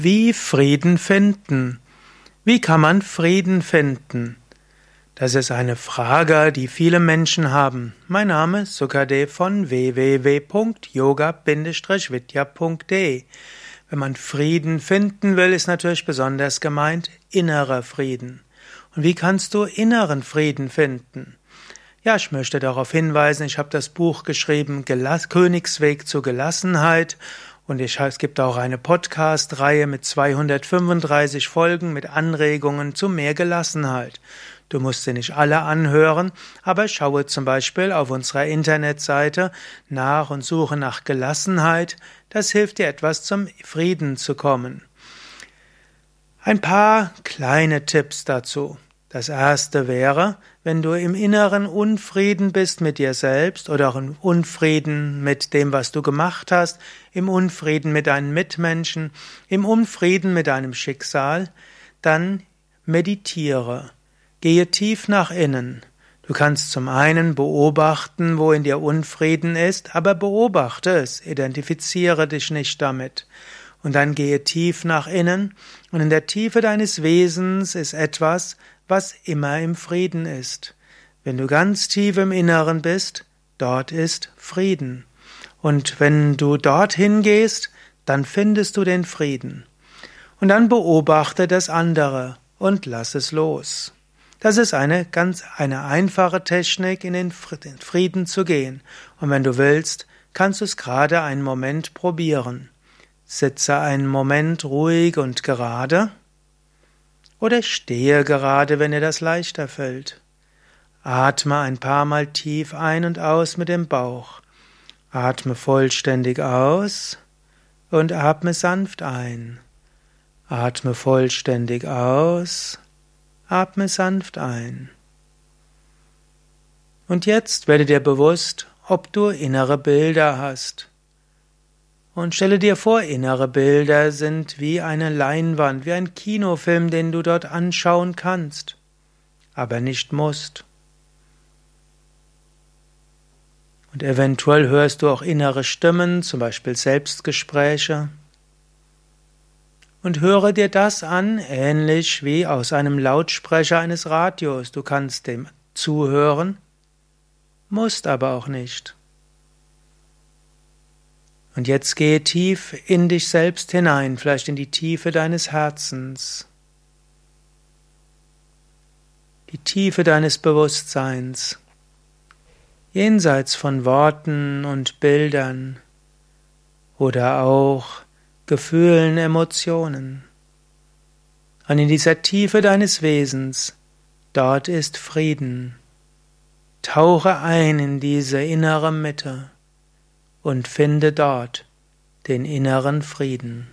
Wie Frieden finden? Wie kann man Frieden finden? Das ist eine Frage, die viele Menschen haben. Mein Name ist Sukadev von www.yoga-vidya.de. Wenn man Frieden finden will, ist natürlich besonders gemeint innerer Frieden. Und wie kannst du inneren Frieden finden? Ja, ich möchte darauf hinweisen, ich habe das Buch geschrieben, Königsweg zur Gelassenheit und ich, es gibt auch eine Podcast-Reihe mit 235 Folgen mit Anregungen zu mehr Gelassenheit. Du musst sie nicht alle anhören, aber schaue zum Beispiel auf unserer Internetseite nach und suche nach Gelassenheit. Das hilft dir etwas zum Frieden zu kommen. Ein paar kleine Tipps dazu. Das erste wäre, wenn du im inneren Unfrieden bist mit dir selbst oder auch im Unfrieden mit dem, was du gemacht hast, im Unfrieden mit deinen Mitmenschen, im Unfrieden mit deinem Schicksal, dann meditiere. Gehe tief nach innen. Du kannst zum einen beobachten, wo in dir Unfrieden ist, aber beobachte es, identifiziere dich nicht damit. Und dann gehe tief nach innen, und in der Tiefe deines Wesens ist etwas, was immer im Frieden ist. Wenn du ganz tief im Inneren bist, dort ist Frieden. Und wenn du dorthin gehst, dann findest du den Frieden. Und dann beobachte das andere und lass es los. Das ist eine ganz eine einfache Technik, in den Frieden zu gehen. Und wenn du willst, kannst du es gerade einen Moment probieren. Sitze einen Moment ruhig und gerade oder stehe gerade, wenn dir das leichter fällt. Atme ein paar Mal tief ein und aus mit dem Bauch. Atme vollständig aus und atme sanft ein. Atme vollständig aus, atme sanft ein. Und jetzt werde dir bewusst, ob du innere Bilder hast. Und stelle dir vor, innere Bilder sind wie eine Leinwand, wie ein Kinofilm, den du dort anschauen kannst, aber nicht musst. Und eventuell hörst du auch innere Stimmen, zum Beispiel Selbstgespräche. Und höre dir das an, ähnlich wie aus einem Lautsprecher eines Radios. Du kannst dem zuhören, musst aber auch nicht. Und jetzt gehe tief in dich selbst hinein, vielleicht in die Tiefe deines Herzens, die Tiefe deines Bewusstseins, jenseits von Worten und Bildern oder auch Gefühlen, Emotionen. Und in dieser Tiefe deines Wesens, dort ist Frieden. Tauche ein in diese innere Mitte und finde dort den inneren Frieden.